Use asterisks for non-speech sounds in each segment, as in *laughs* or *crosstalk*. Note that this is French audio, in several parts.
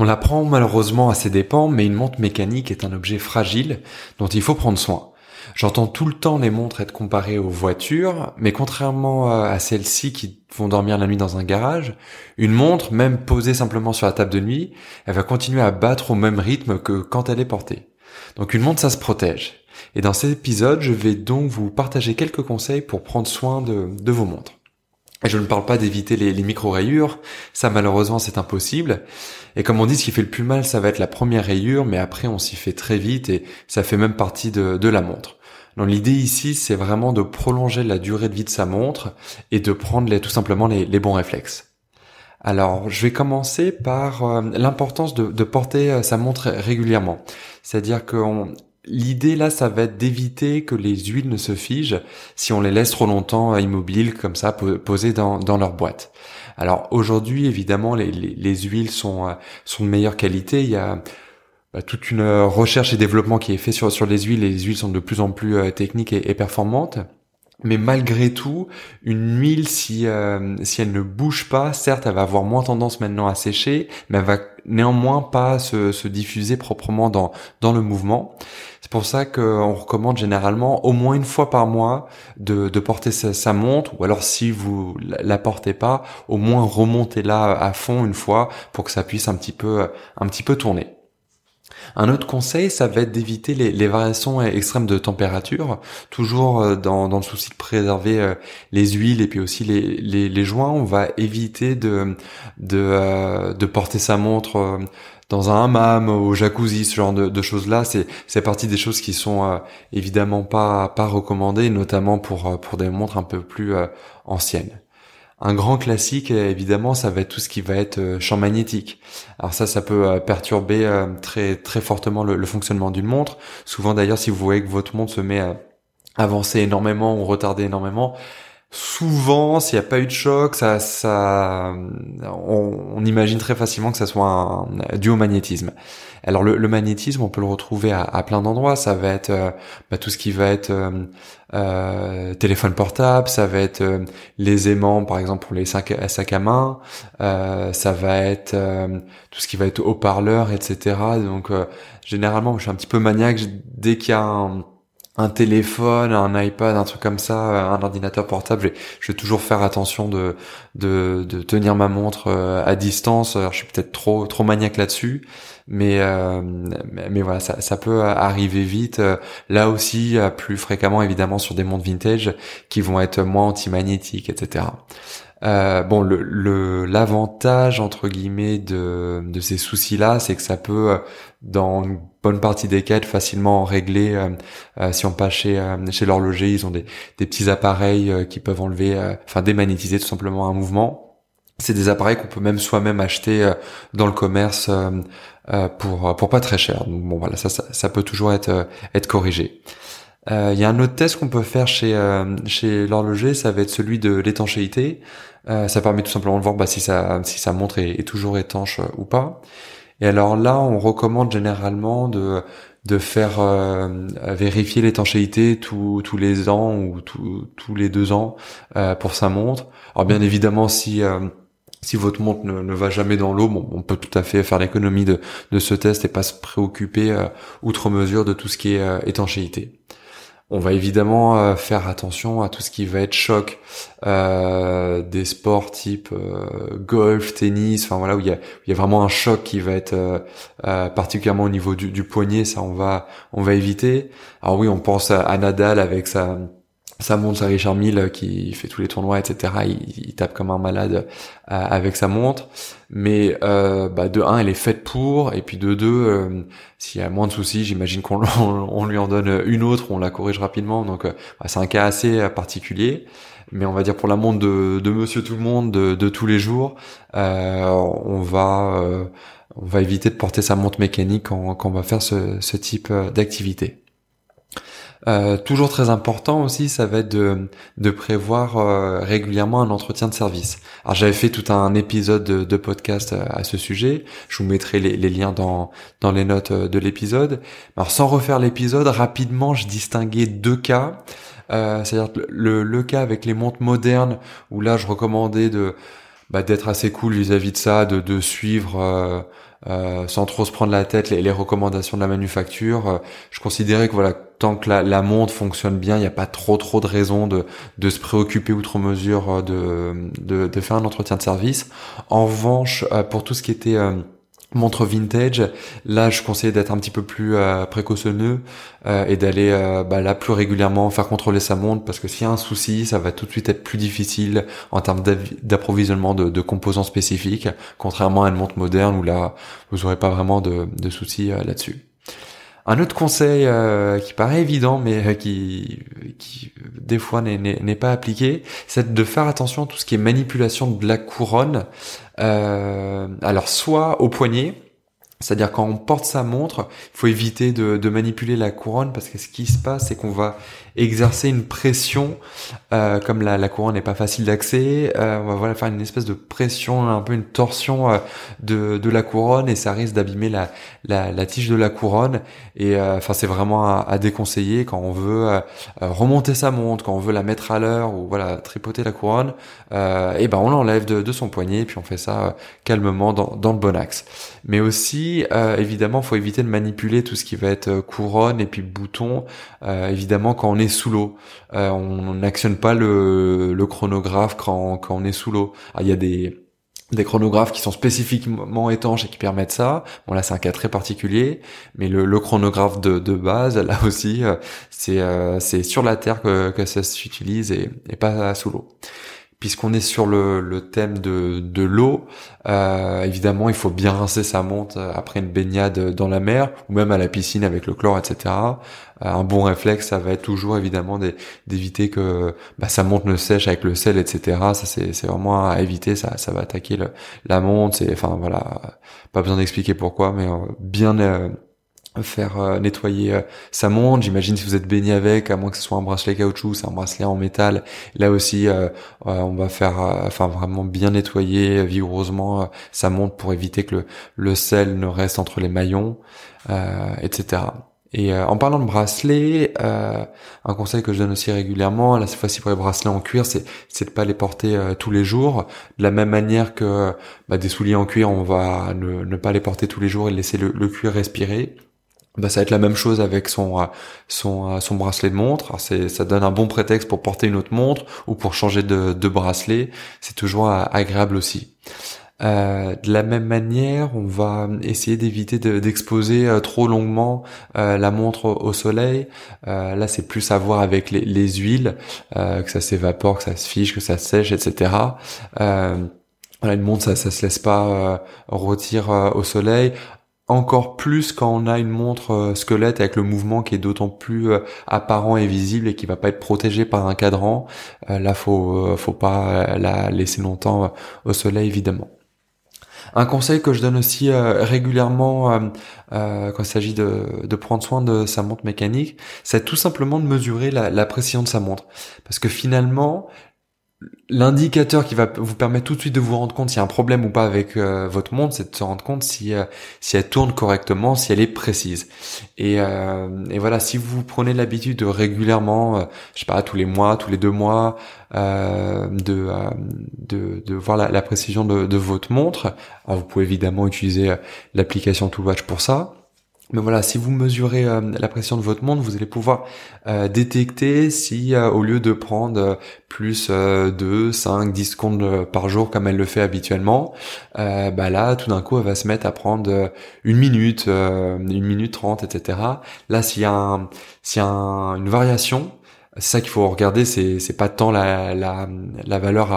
On l'apprend malheureusement à ses dépens, mais une montre mécanique est un objet fragile dont il faut prendre soin. J'entends tout le temps les montres être comparées aux voitures, mais contrairement à celles-ci qui vont dormir la nuit dans un garage, une montre, même posée simplement sur la table de nuit, elle va continuer à battre au même rythme que quand elle est portée. Donc une montre, ça se protège. Et dans cet épisode, je vais donc vous partager quelques conseils pour prendre soin de, de vos montres. Et je ne parle pas d'éviter les, micro-rayures, ça malheureusement c'est impossible. Et comme on dit, ce qui fait le plus mal, ça va être la première rayure, mais après on s'y fait très vite et ça fait même partie de, la montre. Donc l'idée ici, c'est vraiment de prolonger la durée de vie de sa montre et de prendre tout simplement les, bons réflexes. Alors, je vais commencer par euh, l'importance de, de, porter euh, sa montre régulièrement. C'est-à-dire qu'on L'idée là, ça va être d'éviter que les huiles ne se figent si on les laisse trop longtemps immobiles comme ça, posées dans, leur boîte. Alors aujourd'hui, évidemment, les, les, huiles sont, euh, sont de meilleure qualité. Il y a bah, toute une recherche et développement qui est fait sur, les huiles. Et les huiles sont de plus en plus euh, techniques et, performantes. Mais malgré tout, une huile, si, euh, elle ne bouge pas, certes, elle va avoir moins tendance maintenant à sécher, mais elle va néanmoins pas se, se diffuser proprement dans le mouvement. C'est pour ça qu'on recommande généralement au moins une fois par mois de, porter sa, montre, ou alors si vous la portez pas, au moins remontez-la à fond une fois pour que ça puisse un petit peu, un petit peu tourner. Un autre conseil, ça va être d'éviter les, variations extrêmes de température, toujours euh, dans, le souci de préserver euh, les huiles et puis aussi les, joints. On va éviter de, euh, porter sa montre dans un hammam, au jacuzzi, ce genre de, choses-là, c'est c'est partie des choses qui sont évidemment pas recommandées, notamment pour des montres un peu plus anciennes. Un grand classique, évidemment, ça va être tout ce qui va être euh, champ magnétique. Alors ça, ça peut euh, perturber euh, très très fortement le, fonctionnement d'une montre. Souvent d'ailleurs, si vous voyez que votre montre se met à avancer énormément ou retarder énormément, souvent, s'il n'y a pas eu de choc, ça, ça, on, imagine très facilement que ça soit un, dû au magnétisme. Alors le, magnétisme, on peut le retrouver à, plein d'endroits. Ça va être euh, bah, tout ce qui va être euh, euh, téléphone portable, ça va être les aimants, par exemple pour les sacs, sacs à main, ça va être tout ce qui va être haut-parleur, etc. Donc généralement, je suis un petit peu maniaque dès qu'il y a un un téléphone, un iPad, un truc comme ça, un ordinateur portable, je vais, toujours faire attention de, de, de tenir ma montre euh, à distance. Alors, je suis peut-être trop trop maniaque là-dessus, mais, euh, mais, voilà, ça, ça peut arriver vite. Là aussi, plus fréquemment évidemment sur des montres vintage qui vont être moins anti-magnétiques, etc. Euh, bon, le l'avantage entre guillemets de de ces soucis-là, c'est que ça peut, dans une bonne partie des cas, être facilement réglé. Euh, euh, si on passe chez chez l'horloger, ils ont des des petits appareils qui peuvent enlever, enfin démagnétiser tout simplement un mouvement. C'est des appareils qu'on peut même soi-même acheter dans le commerce pour pour pas très cher. Donc bon voilà, ça ça, ça peut toujours être être corrigé. Il y a un autre test qu'on peut faire chez chez l'horloger, ça va être celui de l'étanchéité. Euh, ça permet tout simplement de voir bah, si ça si sa montre est, toujours étanche euh, ou pas. Et alors là, on recommande généralement de de faire euh, vérifier l'étanchéité tous tous les ans ou tous les deux ans pour sa montre. Alors bien évidemment, si si votre montre ne, va jamais dans l'eau, bon, on peut tout à fait faire l'économie de, de ce test et pas se préoccuper outre mesure de tout ce qui est étanchéité. On va évidemment euh, faire attention à tout ce qui va être choc euh, des sports type euh, golf, tennis, enfin voilà où il y a, y a vraiment un choc qui va être euh, particulièrement au niveau du, du, poignet, ça on va on va éviter. Alors oui, on pense à Nadal avec sa ça montre, sa Richard Mille qui fait tous les tournois, etc. Il, tape comme un malade euh, avec sa montre. Mais euh, bah, de un, elle est faite pour, et puis de deux, euh, s'il y a moins de soucis, j'imagine qu'on *laughs* on lui en donne une autre, on la corrige rapidement. Donc bah, c'est un cas assez particulier. Mais on va dire pour la montre de, de Monsieur Tout le Monde, de, tous les jours, on va éviter de porter sa montre mécanique quand, on va faire ce type d'activité. Euh, toujours très important aussi, ça va être de, de prévoir euh, régulièrement un entretien de service. Alors j'avais fait tout un épisode de, podcast euh, à ce sujet. Je vous mettrai les, liens dans, dans les notes de l'épisode. Alors sans refaire l'épisode, rapidement, je distinguais deux cas. C'est-à-dire le, le cas avec les montres modernes, où là je recommandais de bah, d'être assez cool vis-à-vis de ça, de, de suivre euh, sans trop se prendre la tête les, les recommandations de la manufacture. Euh, je considérais que voilà, tant que la, la montre fonctionne bien, il n'y a pas trop trop de raisons de, de se préoccuper outre mesure euh, de, de, de, faire un entretien de service. En revanche, pour tout ce qui était montre vintage, là je conseille d'être un petit peu plus euh, précautionneux euh, et d'aller euh, bah, là plus régulièrement faire contrôler sa montre parce que s'il y a un souci, ça va tout de suite être plus difficile en termes d'approvisionnement de, composants spécifiques, contrairement à une montre moderne où là vous aurez pas vraiment de, de soucis là-dessus. Un autre conseil euh, qui paraît évident mais euh, qui, qui des fois n'est pas appliqué, c'est de faire attention à tout ce qui est manipulation de la couronne. Euh, alors soit au poignet, c'est-à-dire quand on porte sa montre, il faut éviter de, de, manipuler la couronne parce que ce qui se passe, c'est qu'on va exercer une pression, euh, comme la, couronne n'est pas facile d'accès, euh, on va voilà, faire une espèce de pression, un peu une torsion euh, de, de la couronne et ça risque d'abîmer la, la, tige de la couronne. Et enfin, c'est vraiment à, déconseiller quand on veut remonter sa montre, quand on veut la mettre à l'heure ou voilà tripoter la couronne. et ben on l'enlève de, son poignet, puis on fait ça calmement dans, dans le bon axe. Mais aussi, évidemment, faut éviter de manipuler tout ce qui va être couronne et puis bouton. évidemment, quand on sous l'eau. Euh, on n'actionne pas le, chronographe quand, on est sous l'eau. Il y a des des chronographes qui sont spécifiquement étanches et qui permettent ça. Bon là c'est un cas très particulier, mais le, chronographe de, base là aussi euh, c'est euh, sur la terre que, que ça s'utilise et, et pas sous l'eau puisqu'on est sur le, le, thème de, de l'eau, euh, évidemment, il faut bien rincer sa montre après une baignade dans la mer ou même à la piscine avec le chlore, etc. Euh, un bon réflexe, ça va être toujours évidemment d'éviter que bah, sa montre ne sèche avec le sel, etc. Ça, c'est vraiment à éviter. Ça, ça va attaquer le, la montre. Enfin voilà, pas besoin d'expliquer pourquoi, mais euh, bien faire euh, nettoyer euh, sa montre. J'imagine si vous êtes baigné avec, à moins que ce soit un bracelet caoutchouc, c'est un bracelet en métal. Là aussi, euh, on va faire, enfin vraiment bien nettoyer vigoureusement sa montre pour éviter que le, sel ne reste entre les maillons, etc. Et en parlant de bracelets, un conseil que je donne aussi régulièrement, là cette fois-ci pour les bracelets en cuir, c'est c'est de pas les porter tous les jours. De la même manière que bah, des souliers en cuir, on va ne, ne, pas les porter tous les jours et laisser le cuir respirer bah, ça va être la même chose avec son euh, son euh, son bracelet de montre. C'est ça donne un bon prétexte pour porter une autre montre ou pour changer de, de bracelet. C'est toujours euh, agréable aussi. Euh, de la même manière, on va essayer d'éviter d'exposer trop longuement la montre au, soleil. là, c'est plus à voir avec les, les huiles, que ça s'évapore, que ça se fiche, que ça sèche, etc. Voilà, une montre, ça, ça se laisse pas rôtir au soleil encore plus quand on a une montre euh, squelette avec le mouvement qui est d'autant plus euh, apparent et visible et qui va pas être protégé par un cadran. Euh, là, faut faut pas la laisser longtemps au soleil évidemment. Un conseil que je donne aussi régulièrement quand il s'agit de, prendre soin de sa montre mécanique, c'est tout simplement de mesurer la précision de sa montre. Parce que finalement, l'indicateur qui va vous permettre tout de suite de vous rendre compte s'il y a un problème ou pas avec euh, votre montre, c'est de se rendre compte si euh, si elle tourne correctement, si elle est précise. Et, euh, voilà, si vous prenez l'habitude de régulièrement, je sais pas, tous les mois, tous les deux mois, de, de, voir la, précision de, de, votre montre, vous pouvez évidemment utiliser l'application Toolwatch pour ça. Mais voilà, si vous mesurez euh, la pression de votre montre, vous allez pouvoir euh, détecter si euh, au lieu de prendre plus 2, 5, 10 secondes par jour comme elle le fait habituellement, bah là tout d'un coup elle va se mettre à prendre une minute, une minute trente, etc. Là s'il y a, un, s'il y a une variation, ça qu'il faut regarder, c'est c'est pas tant la la, la valeur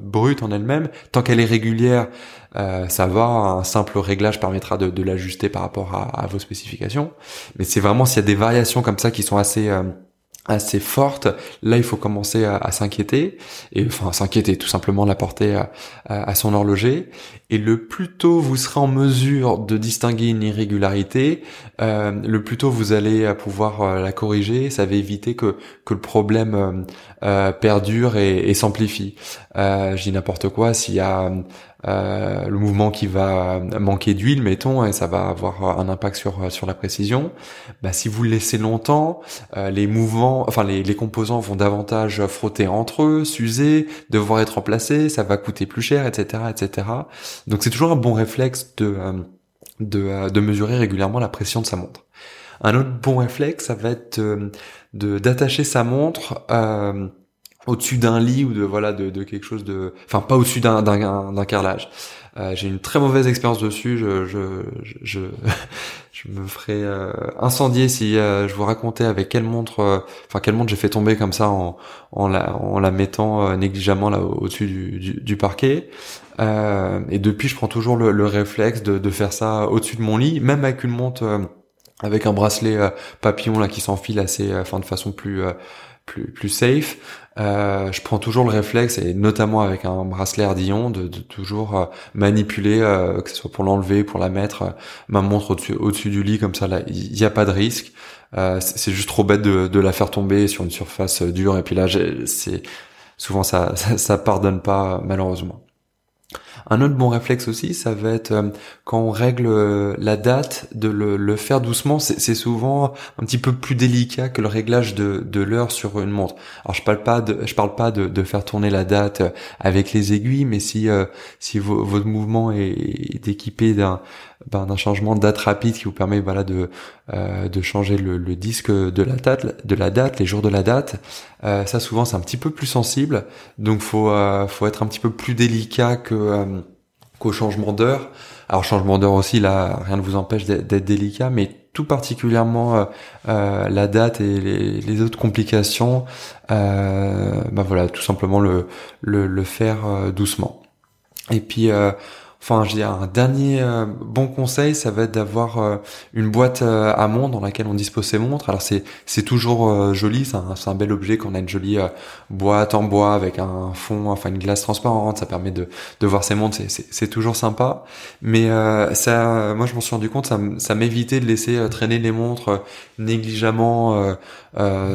brute en elle-même, tant qu'elle est régulière, euh, ça va, un simple réglage permettra de, de l'ajuster par rapport à, à, vos spécifications. Mais c'est vraiment s'il y a des variations comme ça qui sont assez euh, assez forte, là il faut commencer à, s'inquiéter, et enfin s'inquiéter, tout simplement la porter à, à, son horloger. Et le plus tôt vous serez en mesure de distinguer une irrégularité, euh, le plus tôt vous allez pouvoir euh, la corriger, ça va éviter que, que le problème euh, euh perdure et, et s'amplifie. Euh, je dis n'importe quoi, s'il y a euh, le mouvement qui va manquer d'huile, mettons, et ça va avoir un impact sur sur la précision. Bah, si vous le laissez longtemps, euh, les mouvements, enfin les, les, composants vont davantage frotter entre eux, s'user, devoir être remplacés, ça va coûter plus cher, etc., etc. Donc c'est toujours un bon réflexe de euh, de, de mesurer régulièrement la pression de sa montre. Un autre bon réflexe, ça va être de d'attacher sa montre au-dessus d'un lit ou de voilà de, de quelque chose de enfin pas au-dessus d'un d'un carrelage euh, j'ai une très mauvaise expérience dessus je je je, je me ferais euh, incendier si euh, je vous racontais avec quelle montre euh, enfin quelle montre j'ai fait tomber comme ça en la mettant négligemment là au-dessus du, parquet. Et depuis je prends toujours le, le réflexe de, de faire ça au-dessus de mon lit même avec une montre avec un bracelet papillon là qui s'enfile assez enfin de façon plus plus, safe, euh, je prends toujours le réflexe, et notamment avec un bracelet ardillon, de, de toujours euh, manipuler, euh, que ce soit pour l'enlever, pour la mettre, euh, ma montre au-dessus au du lit, comme ça, il n'y a pas de risque. c'est juste trop bête de, de, la faire tomber sur une surface dure, et puis là, c'est souvent ça, *laughs* ça, ça pardonne pas, malheureusement. Un autre bon réflexe aussi, ça va être euh, quand on règle euh, la date, de le, faire doucement. C'est souvent un petit peu plus délicat que le réglage de, l'heure sur une montre. Alors je parle pas de, parle pas de, faire tourner la date euh, avec les aiguilles, mais si votre mouvement est équipé d'un ben, d'un changement de date rapide qui vous permet voilà de euh, de changer le, le, disque de la date de la date les jours de la date. Euh, ça souvent c'est un petit peu plus sensible. Donc faut euh, faut être un petit peu plus délicat que euh, qu'au changement d'heure. Alors changement d'heure aussi là rien ne vous empêche d'être délicat mais tout particulièrement euh, la date et les, autres complications ben voilà tout simplement le le, le faire doucement. Et puis Enfin, dire un dernier euh, bon conseil, ça va être d'avoir euh, une boîte euh, à montre dans laquelle on dispose ses montres. Alors c'est c'est toujours joli, c'est un, bel objet qu'on a une jolie boîte en bois avec un fond, enfin une glace transparente. Ça permet de de voir ses montres, c'est toujours sympa. Mais ça, moi je m'en suis rendu compte, ça m'évitait de laisser traîner les montres négligemment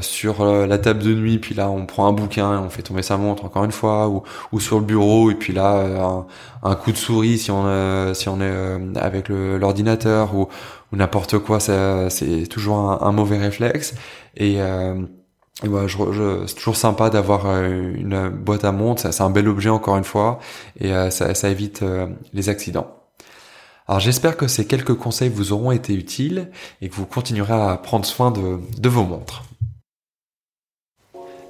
sur la table de nuit. Puis là, on prend un bouquin, on fait tomber sa montre encore une fois, ou ou sur le bureau. Et puis là, un coup de souris si on euh, si on est euh, avec l'ordinateur ou, ou n'importe quoi, c'est toujours un, mauvais réflexe. Et, euh, je, c'est toujours sympa d'avoir une boîte à montre. C'est un bel objet encore une fois, et ça, ça évite les accidents. Alors j'espère que ces quelques conseils vous auront été utiles et que vous continuerez à prendre soin de, de vos montres.